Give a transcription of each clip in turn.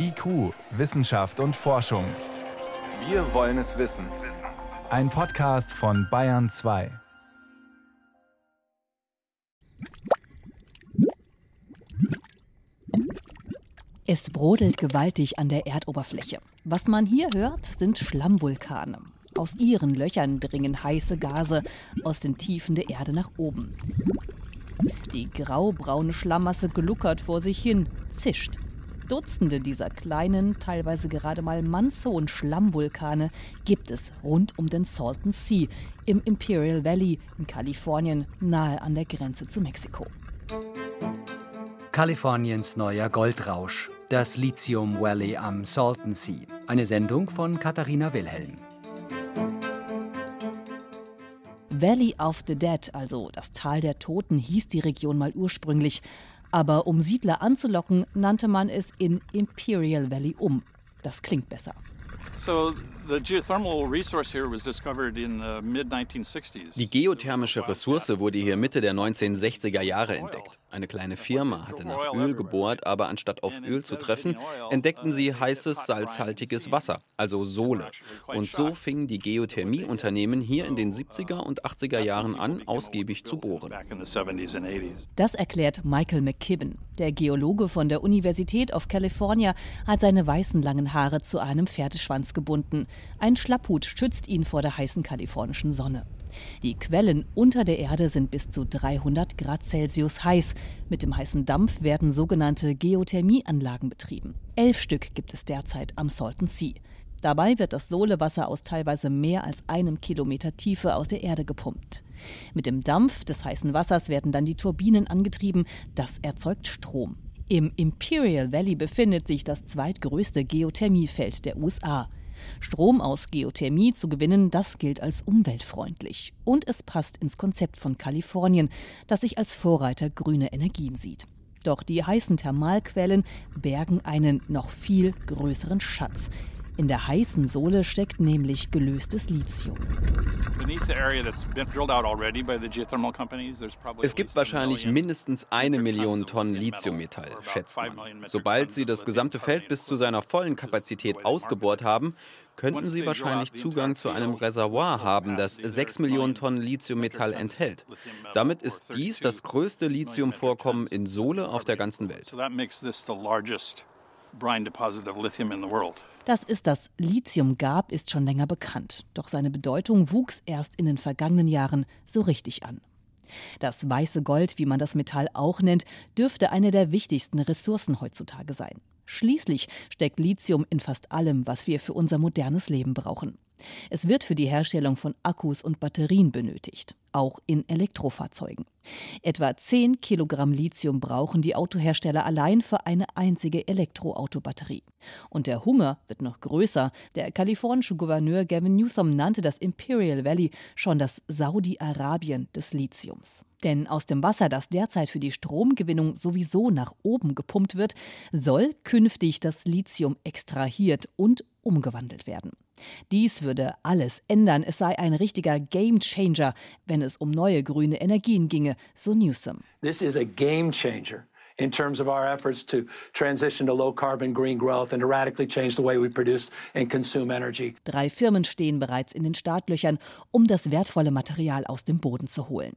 IQ, Wissenschaft und Forschung. Wir wollen es wissen. Ein Podcast von Bayern 2. Es brodelt gewaltig an der Erdoberfläche. Was man hier hört, sind Schlammvulkane. Aus ihren Löchern dringen heiße Gase aus den Tiefen der Erde nach oben. Die graubraune Schlammmasse gluckert vor sich hin, zischt. Dutzende dieser kleinen, teilweise gerade mal mannshohen Schlammvulkane gibt es rund um den Salton Sea im Imperial Valley in Kalifornien, nahe an der Grenze zu Mexiko. Kaliforniens neuer Goldrausch, das Lithium Valley am Salton Sea. Eine Sendung von Katharina Wilhelm. Valley of the Dead, also das Tal der Toten, hieß die Region mal ursprünglich. Aber um Siedler anzulocken, nannte man es in Imperial Valley um. Das klingt besser. So die geothermische Ressource wurde hier Mitte der 1960er Jahre entdeckt. Eine kleine Firma hatte nach Öl gebohrt, aber anstatt auf Öl zu treffen, entdeckten sie heißes, salzhaltiges Wasser, also Sohle. Und so fingen die Geothermieunternehmen hier in den 70er und 80er Jahren an, ausgiebig zu bohren. Das erklärt Michael McKibben. Der Geologe von der Universität of California hat seine weißen langen Haare zu einem Pferdeschwanz gebunden. Ein Schlapphut schützt ihn vor der heißen kalifornischen Sonne. Die Quellen unter der Erde sind bis zu 300 Grad Celsius heiß. Mit dem heißen Dampf werden sogenannte Geothermieanlagen betrieben. Elf Stück gibt es derzeit am Salton Sea. Dabei wird das Sohlewasser aus teilweise mehr als einem Kilometer Tiefe aus der Erde gepumpt. Mit dem Dampf des heißen Wassers werden dann die Turbinen angetrieben. Das erzeugt Strom. Im Imperial Valley befindet sich das zweitgrößte Geothermiefeld der USA. Strom aus Geothermie zu gewinnen, das gilt als umweltfreundlich. Und es passt ins Konzept von Kalifornien, das sich als Vorreiter grüner Energien sieht. Doch die heißen Thermalquellen bergen einen noch viel größeren Schatz. In der heißen Sohle steckt nämlich gelöstes Lithium. Es gibt wahrscheinlich mindestens eine Million Tonnen Lithiummetall, schätzt man. Sobald Sie das gesamte Feld bis zu seiner vollen Kapazität ausgebohrt haben, könnten Sie wahrscheinlich Zugang zu einem Reservoir haben, das 6 Millionen Tonnen Lithiummetall enthält. Damit ist dies das größte Lithiumvorkommen in Sohle auf der ganzen Welt. Dass es das Lithium gab, ist schon länger bekannt. Doch seine Bedeutung wuchs erst in den vergangenen Jahren so richtig an. Das weiße Gold, wie man das Metall auch nennt, dürfte eine der wichtigsten Ressourcen heutzutage sein. Schließlich steckt Lithium in fast allem, was wir für unser modernes Leben brauchen. Es wird für die Herstellung von Akkus und Batterien benötigt, auch in Elektrofahrzeugen. Etwa 10 Kilogramm Lithium brauchen die Autohersteller allein für eine einzige Elektroautobatterie. Und der Hunger wird noch größer. Der kalifornische Gouverneur Gavin Newsom nannte das Imperial Valley schon das Saudi-Arabien des Lithiums. Denn aus dem Wasser, das derzeit für die Stromgewinnung sowieso nach oben gepumpt wird, soll künftig das Lithium extrahiert und umgewandelt werden. Dies würde alles ändern. Es sei ein richtiger Game Changer, wenn es um neue grüne Energien ginge, so Newsom. This is a game changer in terms of our efforts to transition to low carbon green growth and to radically change the way we produce and consume energy. Drei Firmen stehen bereits in den Startlöchern, um das wertvolle Material aus dem Boden zu holen.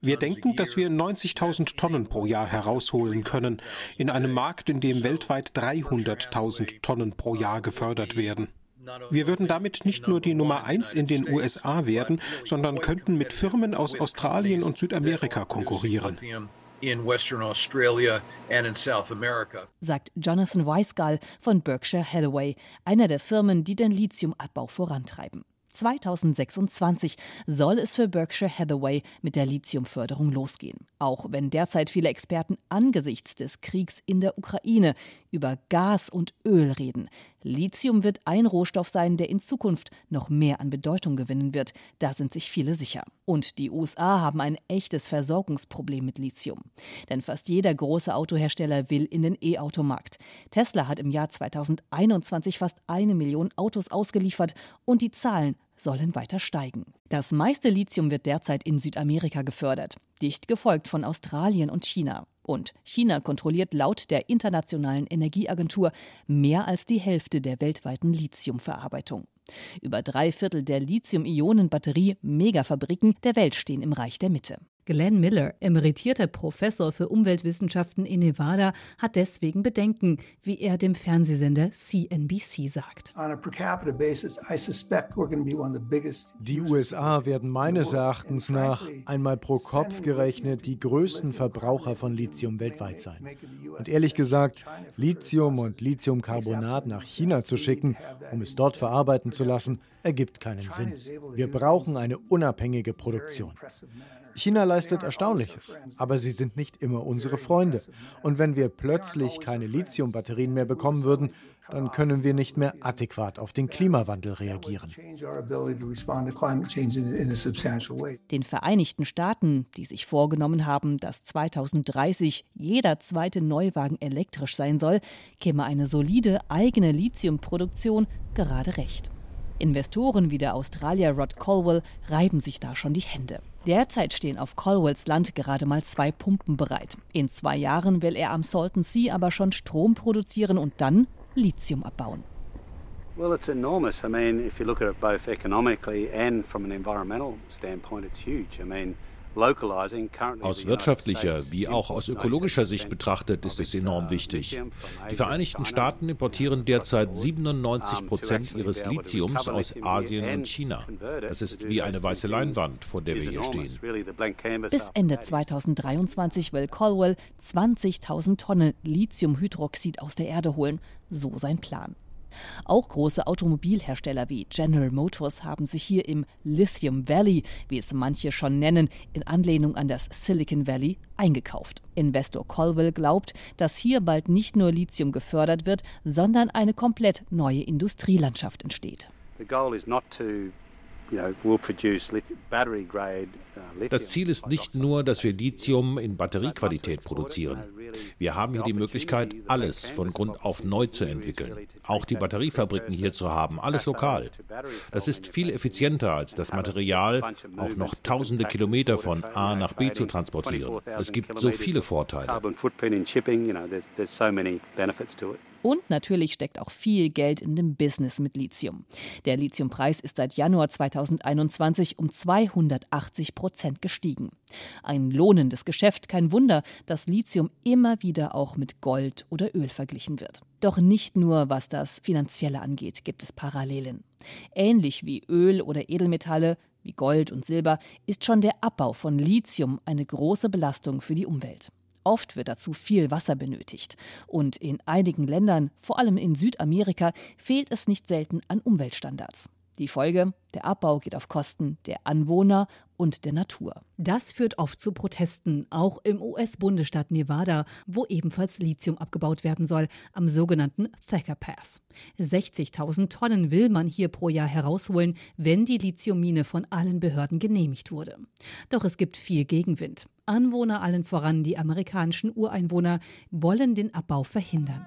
Wir denken, dass wir 90.000 Tonnen pro Jahr herausholen können, in einem Markt, in dem weltweit 300.000 Tonnen pro Jahr gefördert werden. Wir würden damit nicht nur die Nummer eins in den USA werden, sondern könnten mit Firmen aus Australien und Südamerika konkurrieren. Sagt Jonathan Weisgall von Berkshire Hathaway, einer der Firmen, die den Lithiumabbau vorantreiben. 2026 soll es für Berkshire Hathaway mit der Lithiumförderung losgehen. Auch wenn derzeit viele Experten angesichts des Kriegs in der Ukraine über Gas und Öl reden. Lithium wird ein Rohstoff sein, der in Zukunft noch mehr an Bedeutung gewinnen wird. Da sind sich viele sicher. Und die USA haben ein echtes Versorgungsproblem mit Lithium. Denn fast jeder große Autohersteller will in den E-Automarkt. Tesla hat im Jahr 2021 fast eine Million Autos ausgeliefert und die Zahlen sollen weiter steigen. Das meiste Lithium wird derzeit in Südamerika gefördert, dicht gefolgt von Australien und China. Und China kontrolliert laut der Internationalen Energieagentur mehr als die Hälfte der weltweiten Lithiumverarbeitung. Über drei Viertel der Lithium-Ionen-Batterie-Megafabriken der Welt stehen im Reich der Mitte. Glenn Miller, emeritierter Professor für Umweltwissenschaften in Nevada, hat deswegen Bedenken, wie er dem Fernsehsender CNBC sagt. Die USA werden meines Erachtens nach einmal pro Kopf gerechnet die größten Verbraucher von Lithium weltweit sein. Und ehrlich gesagt, Lithium und Lithiumcarbonat nach China zu schicken, um es dort verarbeiten zu lassen, ergibt keinen Sinn. Wir brauchen eine unabhängige Produktion. China leistet Erstaunliches, aber sie sind nicht immer unsere Freunde. Und wenn wir plötzlich keine Lithiumbatterien mehr bekommen würden, dann können wir nicht mehr adäquat auf den Klimawandel reagieren. Den Vereinigten Staaten, die sich vorgenommen haben, dass 2030 jeder zweite Neuwagen elektrisch sein soll, käme eine solide eigene Lithiumproduktion gerade recht. Investoren wie der Australier Rod Colwell reiben sich da schon die Hände. Derzeit stehen auf Colwells Land gerade mal zwei Pumpen bereit. In zwei Jahren will er am Salton Sea aber schon Strom produzieren und dann Lithium abbauen. Well, it's enormous. I mean, if you look at it both economically and from an environmental standpoint, it's huge. I mean, aus wirtschaftlicher wie auch aus ökologischer Sicht betrachtet ist es enorm wichtig. Die Vereinigten Staaten importieren derzeit 97 Prozent ihres Lithiums aus Asien und China. Das ist wie eine weiße Leinwand, vor der wir hier stehen. Bis Ende 2023 will Colwell 20.000 Tonnen Lithiumhydroxid aus der Erde holen. So sein Plan. Auch große Automobilhersteller wie General Motors haben sich hier im Lithium Valley, wie es manche schon nennen, in Anlehnung an das Silicon Valley eingekauft. Investor Colville glaubt, dass hier bald nicht nur Lithium gefördert wird, sondern eine komplett neue Industrielandschaft entsteht. The goal is not to das Ziel ist nicht nur, dass wir Lithium in Batteriequalität produzieren. Wir haben hier die Möglichkeit, alles von Grund auf neu zu entwickeln. Auch die Batteriefabriken hier zu haben, alles lokal. Das ist viel effizienter, als das Material auch noch tausende Kilometer von A nach B zu transportieren. Es gibt so viele Vorteile. Und natürlich steckt auch viel Geld in dem Business mit Lithium. Der Lithiumpreis ist seit Januar 2021 um 280 Prozent gestiegen. Ein lohnendes Geschäft, kein Wunder, dass Lithium immer wieder auch mit Gold oder Öl verglichen wird. Doch nicht nur was das Finanzielle angeht, gibt es Parallelen. Ähnlich wie Öl oder Edelmetalle wie Gold und Silber ist schon der Abbau von Lithium eine große Belastung für die Umwelt. Oft wird dazu viel Wasser benötigt. Und in einigen Ländern, vor allem in Südamerika, fehlt es nicht selten an Umweltstandards. Die Folge, der Abbau geht auf Kosten der Anwohner und der Natur. Das führt oft zu Protesten, auch im US-Bundesstaat Nevada, wo ebenfalls Lithium abgebaut werden soll, am sogenannten Thacker Pass. 60.000 Tonnen will man hier pro Jahr herausholen, wenn die Lithiummine von allen Behörden genehmigt wurde. Doch es gibt viel Gegenwind. Anwohner, allen voran die amerikanischen Ureinwohner, wollen den Abbau verhindern.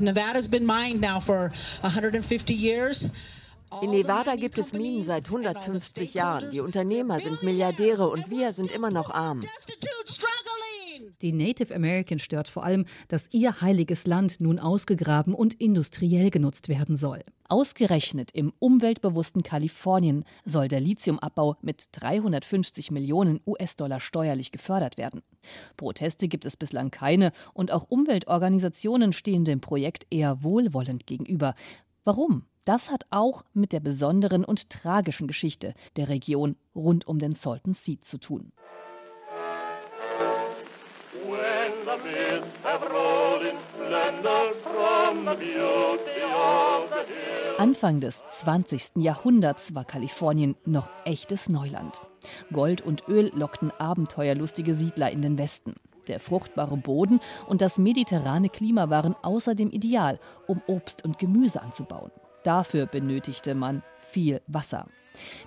Nevada's been mined now for 150 years. In Nevada gibt es Minen seit 150 Jahren. Die Unternehmer sind Milliardäre und wir sind immer noch arm. Die Native American stört vor allem, dass ihr heiliges Land nun ausgegraben und industriell genutzt werden soll. Ausgerechnet im umweltbewussten Kalifornien soll der Lithiumabbau mit 350 Millionen US-Dollar steuerlich gefördert werden. Proteste gibt es bislang keine und auch Umweltorganisationen stehen dem Projekt eher wohlwollend gegenüber. Warum? Das hat auch mit der besonderen und tragischen Geschichte der Region rund um den Salton Sea zu tun. Anfang des 20. Jahrhunderts war Kalifornien noch echtes Neuland. Gold und Öl lockten abenteuerlustige Siedler in den Westen. Der fruchtbare Boden und das mediterrane Klima waren außerdem ideal, um Obst und Gemüse anzubauen. Dafür benötigte man viel Wasser.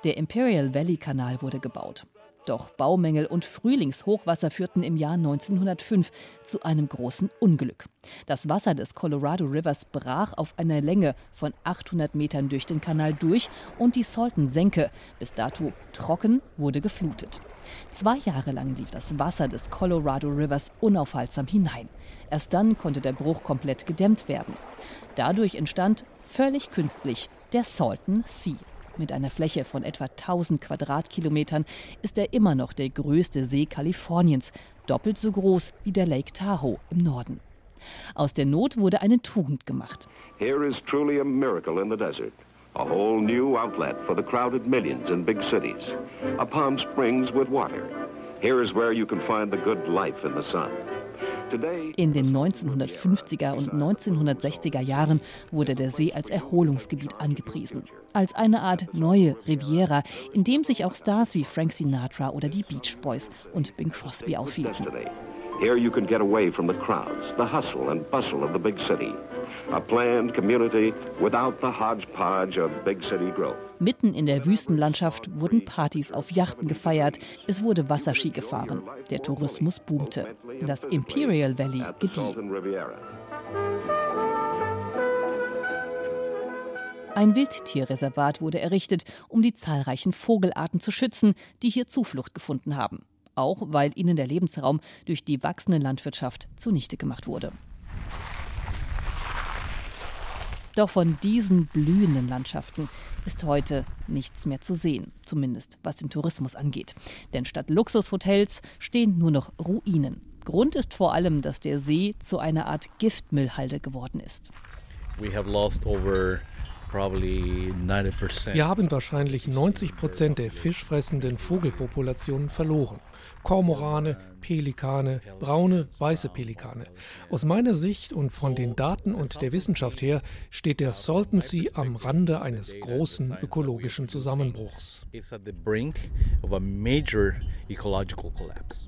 Der Imperial Valley Kanal wurde gebaut. Doch Baumängel und Frühlingshochwasser führten im Jahr 1905 zu einem großen Unglück. Das Wasser des Colorado Rivers brach auf einer Länge von 800 Metern durch den Kanal durch und die Salton-Senke, bis dato trocken, wurde geflutet. Zwei Jahre lang lief das Wasser des Colorado Rivers unaufhaltsam hinein. Erst dann konnte der Bruch komplett gedämmt werden. Dadurch entstand völlig künstlich der Salton Sea. Mit einer Fläche von etwa 1000 Quadratkilometern ist er immer noch der größte See Kaliforniens, doppelt so groß wie der Lake Tahoe im Norden. Aus der Not wurde eine Tugend gemacht. Here is truly a miracle in the desert. A whole new outlet for the crowded millions in big cities. A Palm Springs with water. Here is where you can find the good life in the sun. In den 1950er und 1960er Jahren wurde der See als Erholungsgebiet angepriesen. Als eine Art neue Riviera, in dem sich auch Stars wie Frank Sinatra oder die Beach Boys und Bing Crosby aufhielten. Here you can get away from the crowds, the hustle and bustle of the big city. A planned community without the hodgepodge of big city growth. Mitten in der Wüstenlandschaft wurden Partys auf Yachten gefeiert, es wurde Wasserski gefahren. Der Tourismus boomte. Das Imperial Valley gedieh. Ein Wildtierreservat wurde errichtet, um die zahlreichen Vogelarten zu schützen, die hier Zuflucht gefunden haben auch weil ihnen der Lebensraum durch die wachsende Landwirtschaft zunichte gemacht wurde. Doch von diesen blühenden Landschaften ist heute nichts mehr zu sehen, zumindest was den Tourismus angeht. Denn statt Luxushotels stehen nur noch Ruinen. Grund ist vor allem, dass der See zu einer Art Giftmüllhalde geworden ist. We have lost over wir haben wahrscheinlich 90 Prozent der fischfressenden Vogelpopulationen verloren. Kormorane, Pelikane, braune, weiße Pelikane. Aus meiner Sicht und von den Daten und der Wissenschaft her steht der Salton Sea am Rande eines großen ökologischen Zusammenbruchs.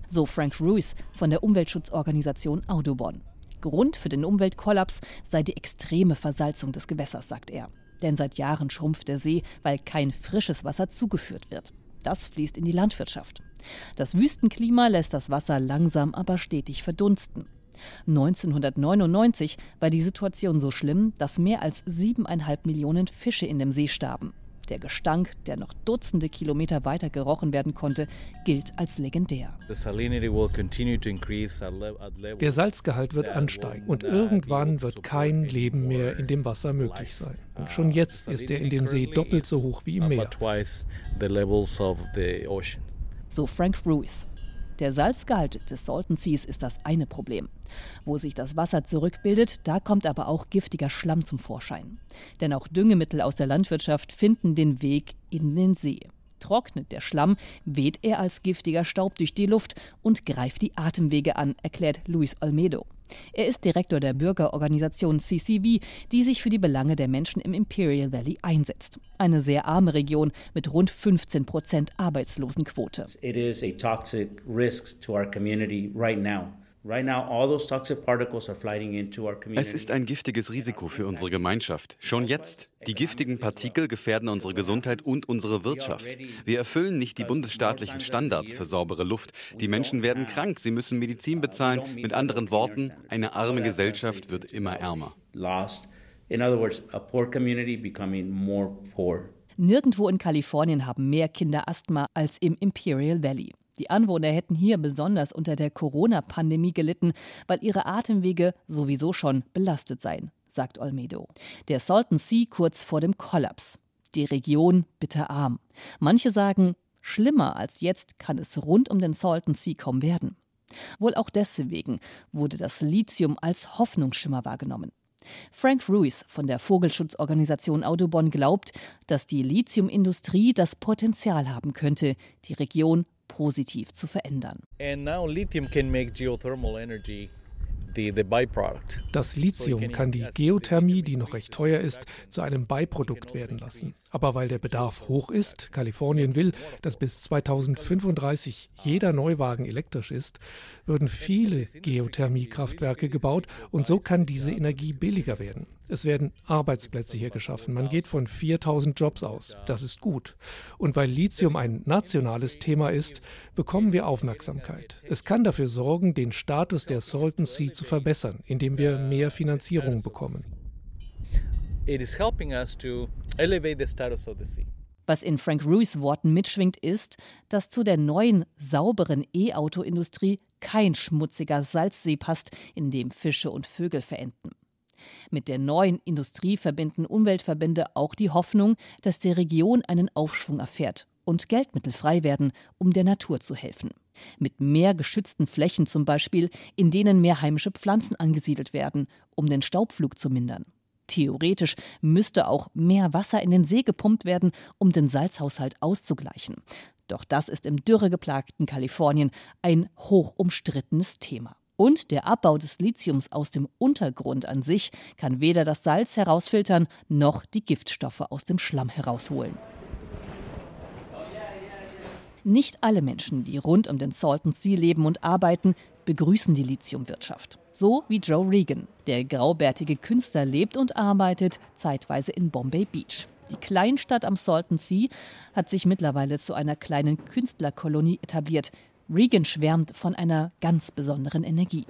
So Frank Ruiz von der Umweltschutzorganisation Audubon. Grund für den Umweltkollaps sei die extreme Versalzung des Gewässers, sagt er. Denn seit Jahren schrumpft der See, weil kein frisches Wasser zugeführt wird. Das fließt in die Landwirtschaft. Das Wüstenklima lässt das Wasser langsam aber stetig verdunsten. 1999 war die Situation so schlimm, dass mehr als siebeneinhalb Millionen Fische in dem See starben. Der Gestank, der noch Dutzende Kilometer weiter gerochen werden konnte, gilt als legendär. Der Salzgehalt wird ansteigen und irgendwann wird kein Leben mehr in dem Wasser möglich sein. Und schon jetzt ist er in dem See doppelt so hoch wie im Meer. So Frank Ruiz. Der Salzgehalt des Salton Seas ist das eine Problem. Wo sich das Wasser zurückbildet, da kommt aber auch giftiger Schlamm zum Vorschein. Denn auch Düngemittel aus der Landwirtschaft finden den Weg in den See. Trocknet der Schlamm, weht er als giftiger Staub durch die Luft und greift die Atemwege an, erklärt Luis Olmedo. Er ist Direktor der Bürgerorganisation CCV, die sich für die Belange der Menschen im Imperial Valley einsetzt. Eine sehr arme Region mit rund 15 Prozent Arbeitslosenquote. It is a toxic risk to our community right now. Es ist ein giftiges Risiko für unsere Gemeinschaft. Schon jetzt. Die giftigen Partikel gefährden unsere Gesundheit und unsere Wirtschaft. Wir erfüllen nicht die bundesstaatlichen Standards für saubere Luft. Die Menschen werden krank, sie müssen Medizin bezahlen. Mit anderen Worten, eine arme Gesellschaft wird immer ärmer. Nirgendwo in Kalifornien haben mehr Kinder Asthma als im Imperial Valley. Die Anwohner hätten hier besonders unter der Corona-Pandemie gelitten, weil ihre Atemwege sowieso schon belastet seien, sagt Olmedo. Der Salton Sea kurz vor dem Kollaps. Die Region bitterarm. Manche sagen, schlimmer als jetzt kann es rund um den Salton Sea kaum werden. Wohl auch deswegen wurde das Lithium als Hoffnungsschimmer wahrgenommen. Frank Ruiz von der Vogelschutzorganisation Audubon glaubt, dass die Lithiumindustrie das Potenzial haben könnte, die Region positiv zu verändern. Das Lithium kann die Geothermie, die noch recht teuer ist, zu einem Beiprodukt werden lassen. Aber weil der Bedarf hoch ist, Kalifornien will, dass bis 2035 jeder Neuwagen elektrisch ist, würden viele Geothermiekraftwerke gebaut und so kann diese Energie billiger werden. Es werden Arbeitsplätze hier geschaffen. Man geht von 4000 Jobs aus. Das ist gut. Und weil Lithium ein nationales Thema ist, bekommen wir Aufmerksamkeit. Es kann dafür sorgen, den Status der Salton Sea zu verbessern, indem wir mehr Finanzierung bekommen. It is helping us to elevate the status of the sea. Was in Frank Ruiz Worten mitschwingt, ist, dass zu der neuen, sauberen E-Auto-Industrie kein schmutziger Salzsee passt, in dem Fische und Vögel verenden. Mit der neuen Industrie verbinden Umweltverbände auch die Hoffnung, dass die Region einen Aufschwung erfährt und Geldmittel frei werden, um der Natur zu helfen. Mit mehr geschützten Flächen zum Beispiel, in denen mehr heimische Pflanzen angesiedelt werden, um den Staubflug zu mindern. Theoretisch müsste auch mehr Wasser in den See gepumpt werden, um den Salzhaushalt auszugleichen. Doch das ist im dürregeplagten Kalifornien ein hoch umstrittenes Thema. Und der Abbau des Lithiums aus dem Untergrund an sich kann weder das Salz herausfiltern noch die Giftstoffe aus dem Schlamm herausholen. Nicht alle Menschen, die rund um den Salton Sea leben und arbeiten, begrüßen die Lithiumwirtschaft. So wie Joe Regan. Der graubärtige Künstler lebt und arbeitet zeitweise in Bombay Beach. Die Kleinstadt am Salton Sea hat sich mittlerweile zu einer kleinen Künstlerkolonie etabliert, Regan schwärmt von einer ganz besonderen Energie.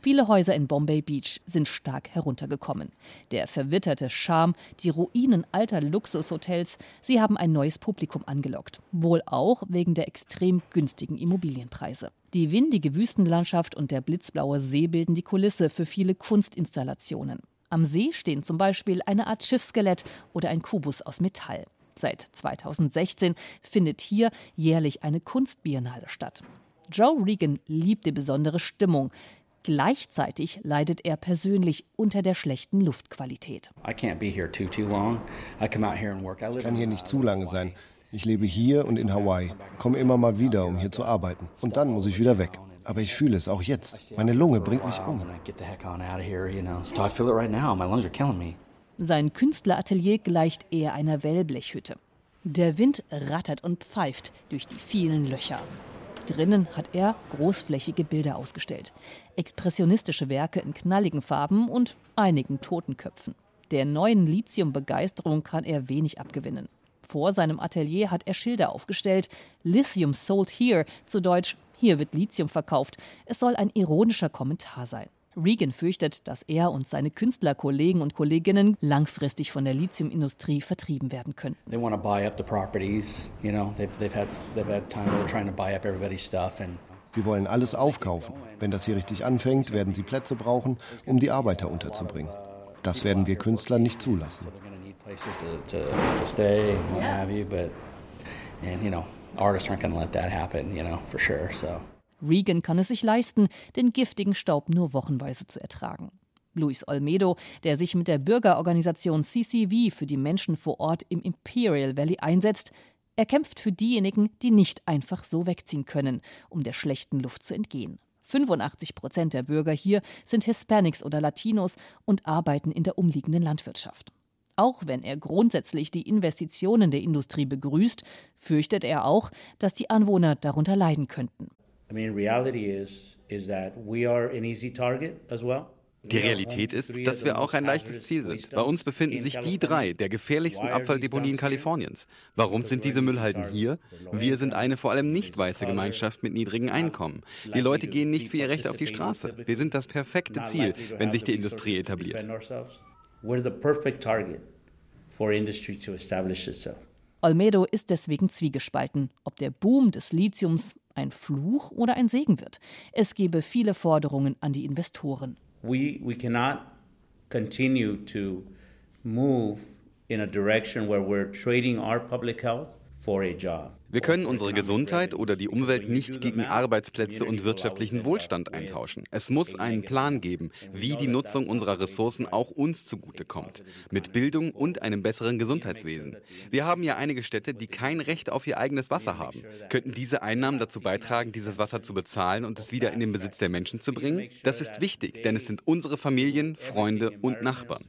Viele Häuser in Bombay Beach sind stark heruntergekommen. Der verwitterte Charme, die Ruinen alter Luxushotels, sie haben ein neues Publikum angelockt. Wohl auch wegen der extrem günstigen Immobilienpreise. Die windige Wüstenlandschaft und der blitzblaue See bilden die Kulisse für viele Kunstinstallationen. Am See stehen zum Beispiel eine Art Schiffsskelett oder ein Kubus aus Metall. Seit 2016 findet hier jährlich eine Kunstbiennale statt. Joe Regan liebt die besondere Stimmung. Gleichzeitig leidet er persönlich unter der schlechten Luftqualität. Ich kann hier nicht zu lange sein. Ich lebe hier und in Hawaii, komme immer mal wieder, um hier zu arbeiten. Und dann muss ich wieder weg. Aber ich fühle es auch jetzt. Meine Lunge bringt mich um. Sein Künstleratelier gleicht eher einer Wellblechhütte. Der Wind rattert und pfeift durch die vielen Löcher. Drinnen hat er großflächige Bilder ausgestellt. Expressionistische Werke in knalligen Farben und einigen Totenköpfen. Der neuen Lithium-Begeisterung kann er wenig abgewinnen. Vor seinem Atelier hat er Schilder aufgestellt. Lithium sold here, zu Deutsch, hier wird Lithium verkauft. Es soll ein ironischer Kommentar sein. Regan fürchtet, dass er und seine Künstlerkollegen und Kolleginnen langfristig von der Lithiumindustrie vertrieben werden könnten. Sie wollen alles aufkaufen. Wenn das hier richtig anfängt, werden sie Plätze brauchen, um die Arbeiter unterzubringen. Das werden wir Künstler nicht zulassen. artists aren't going to let that happen, you know, for sure. So. Regan kann es sich leisten, den giftigen Staub nur wochenweise zu ertragen. Luis Olmedo, der sich mit der Bürgerorganisation CCV für die Menschen vor Ort im Imperial Valley einsetzt, er kämpft für diejenigen, die nicht einfach so wegziehen können, um der schlechten Luft zu entgehen. 85 Prozent der Bürger hier sind Hispanics oder Latinos und arbeiten in der umliegenden Landwirtschaft. Auch wenn er grundsätzlich die Investitionen der Industrie begrüßt, fürchtet er auch, dass die Anwohner darunter leiden könnten. I mean, reality is is that we are an easy target as well. Die Realität ist, dass wir auch ein leichtes Ziel sind. Bei uns befinden sich die drei der gefährlichsten Abfalldeponien Kaliforniens. Warum sind diese Müllhalden hier? Wir sind eine vor allem nicht weiße Gemeinschaft mit niedrigen Einkommen. Die Leute gehen nicht für ihr Recht auf die Straße. Wir sind das perfekte Ziel, wenn sich die Industrie etabliert. Olmedo ist deswegen zwiegespalten, ob der Boom des Lithiums ein Fluch oder ein Segen wird. Es gebe viele Forderungen an die Investoren. We, we cannot continue to move in a direction where we're trading our public health for a job. Wir können unsere Gesundheit oder die Umwelt nicht gegen Arbeitsplätze und wirtschaftlichen Wohlstand eintauschen. Es muss einen Plan geben, wie die Nutzung unserer Ressourcen auch uns zugutekommt, mit Bildung und einem besseren Gesundheitswesen. Wir haben ja einige Städte, die kein Recht auf ihr eigenes Wasser haben. Könnten diese Einnahmen dazu beitragen, dieses Wasser zu bezahlen und es wieder in den Besitz der Menschen zu bringen? Das ist wichtig, denn es sind unsere Familien, Freunde und Nachbarn.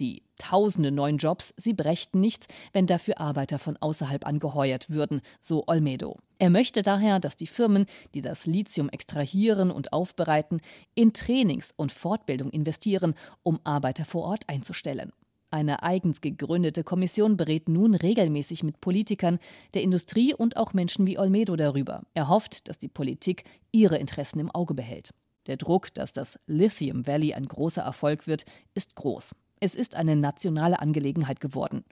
Die Tausende neuen Jobs, sie brächten nichts, wenn dafür Arbeiter von außerhalb angeheuert würden, so Olmedo. Er möchte daher, dass die Firmen, die das Lithium extrahieren und aufbereiten, in Trainings und Fortbildung investieren, um Arbeiter vor Ort einzustellen. Eine eigens gegründete Kommission berät nun regelmäßig mit Politikern, der Industrie und auch Menschen wie Olmedo darüber. Er hofft, dass die Politik ihre Interessen im Auge behält. Der Druck, dass das Lithium Valley ein großer Erfolg wird, ist groß. Es ist eine nationale Angelegenheit geworden.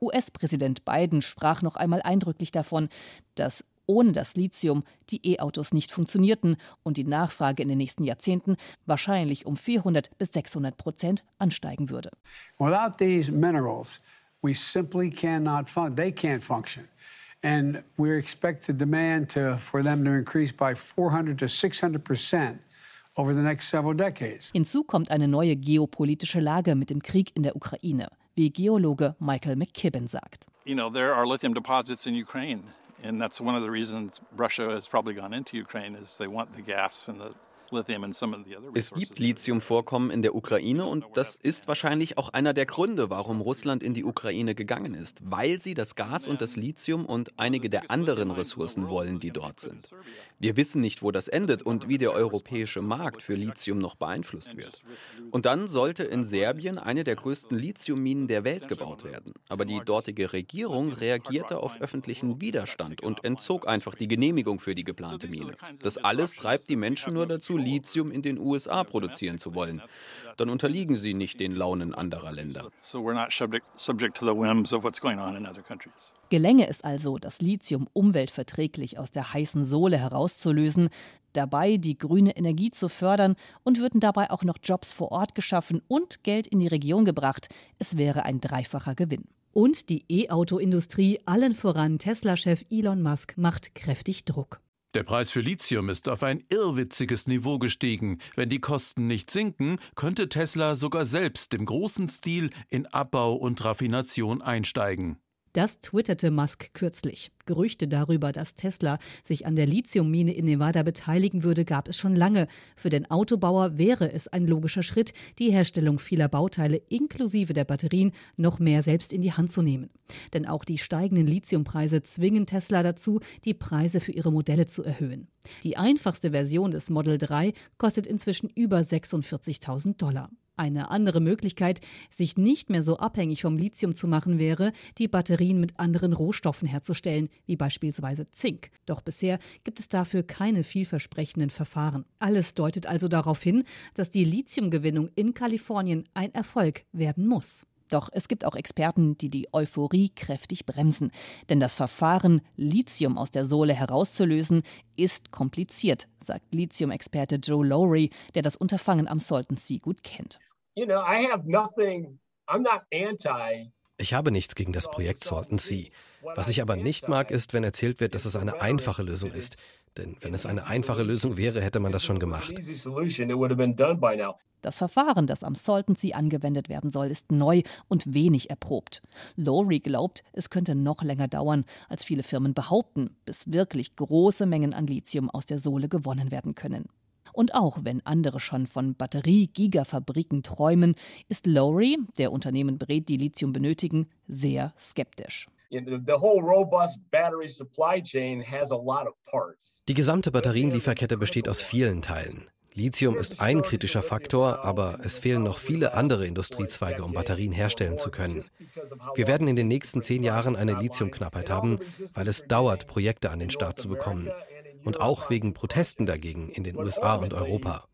US-Präsident Biden sprach noch einmal eindrücklich davon, dass ohne das Lithium die E-Autos nicht funktionierten und die Nachfrage in den nächsten Jahrzehnten wahrscheinlich um 400 bis 600 Prozent ansteigen würde. Without these minerals, we simply cannot fun they can't function. And we expect the demand to, for them to increase by 400 to 600 percent. Hinzu kommt eine neue geopolitische Lage mit dem Krieg in der Ukraine, wie Geologe Michael McKibben sagt. You know, there are lithium deposits in Ukraine. And that's one of the reasons Russia has probably gone into Ukraine is they want the gas and the es gibt Lithiumvorkommen in der Ukraine und das ist wahrscheinlich auch einer der Gründe, warum Russland in die Ukraine gegangen ist, weil sie das Gas und das Lithium und einige der anderen Ressourcen wollen, die dort sind. Wir wissen nicht, wo das endet und wie der europäische Markt für Lithium noch beeinflusst wird. Und dann sollte in Serbien eine der größten Lithiumminen der Welt gebaut werden. Aber die dortige Regierung reagierte auf öffentlichen Widerstand und entzog einfach die Genehmigung für die geplante Mine. Das alles treibt die Menschen nur dazu, Lithium in den USA produzieren zu wollen. Dann unterliegen sie nicht den Launen anderer Länder. Gelänge es also, das Lithium umweltverträglich aus der heißen Sohle herauszulösen, dabei die grüne Energie zu fördern und würden dabei auch noch Jobs vor Ort geschaffen und Geld in die Region gebracht. Es wäre ein dreifacher Gewinn. Und die E-Auto-Industrie, allen voran Tesla-Chef Elon Musk, macht kräftig Druck. Der Preis für Lithium ist auf ein irrwitziges Niveau gestiegen. Wenn die Kosten nicht sinken, könnte Tesla sogar selbst im großen Stil in Abbau und Raffination einsteigen. Das twitterte Musk kürzlich. Gerüchte darüber, dass Tesla sich an der Lithiummine in Nevada beteiligen würde, gab es schon lange. Für den Autobauer wäre es ein logischer Schritt, die Herstellung vieler Bauteile inklusive der Batterien noch mehr selbst in die Hand zu nehmen. Denn auch die steigenden Lithiumpreise zwingen Tesla dazu, die Preise für ihre Modelle zu erhöhen. Die einfachste Version des Model 3 kostet inzwischen über 46.000 Dollar. Eine andere Möglichkeit, sich nicht mehr so abhängig vom Lithium zu machen, wäre, die Batterien mit anderen Rohstoffen herzustellen, wie beispielsweise Zink. Doch bisher gibt es dafür keine vielversprechenden Verfahren. Alles deutet also darauf hin, dass die Lithiumgewinnung in Kalifornien ein Erfolg werden muss. Doch es gibt auch Experten, die die Euphorie kräftig bremsen. Denn das Verfahren, Lithium aus der Sohle herauszulösen, ist kompliziert, sagt Lithium-Experte Joe Lowry, der das Unterfangen am Salton Sea gut kennt you know, I have nothing, I'm not anti ich habe nichts gegen das Projekt Salton Sea. Was ich aber nicht mag, ist, wenn erzählt wird, dass es eine einfache Lösung ist. Denn wenn es eine einfache Lösung wäre, hätte man das schon gemacht. Das Verfahren, das am Salton Sea angewendet werden soll, ist neu und wenig erprobt. Lowry glaubt, es könnte noch länger dauern, als viele Firmen behaupten, bis wirklich große Mengen an Lithium aus der Sohle gewonnen werden können. Und auch wenn andere schon von Batterie-Gigafabriken träumen, ist Lowry, der Unternehmen berät, die Lithium benötigen, sehr skeptisch. Die gesamte Batterienlieferkette besteht aus vielen Teilen. Lithium ist ein kritischer Faktor, aber es fehlen noch viele andere Industriezweige, um Batterien herstellen zu können. Wir werden in den nächsten zehn Jahren eine Lithiumknappheit haben, weil es dauert, Projekte an den Start zu bekommen und auch wegen Protesten dagegen in den USA und Europa.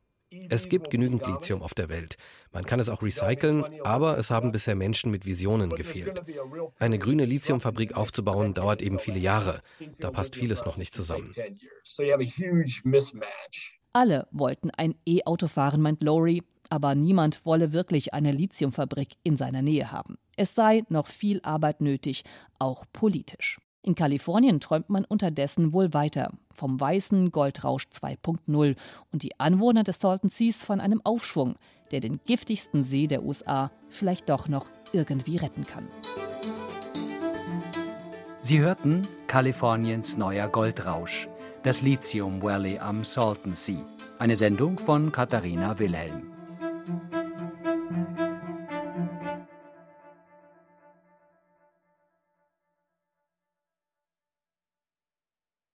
Es gibt genügend Lithium auf der Welt. Man kann es auch recyceln, aber es haben bisher Menschen mit Visionen gefehlt. Eine grüne Lithiumfabrik aufzubauen dauert eben viele Jahre. Da passt vieles noch nicht zusammen. Alle wollten ein E-Auto fahren, meint Lowry, aber niemand wolle wirklich eine Lithiumfabrik in seiner Nähe haben. Es sei noch viel Arbeit nötig, auch politisch. In Kalifornien träumt man unterdessen wohl weiter vom weißen Goldrausch 2.0 und die Anwohner des Salton Seas von einem Aufschwung, der den giftigsten See der USA vielleicht doch noch irgendwie retten kann. Sie hörten Kaliforniens neuer Goldrausch, das Lithium Valley am Salton Sea, eine Sendung von Katharina Wilhelm.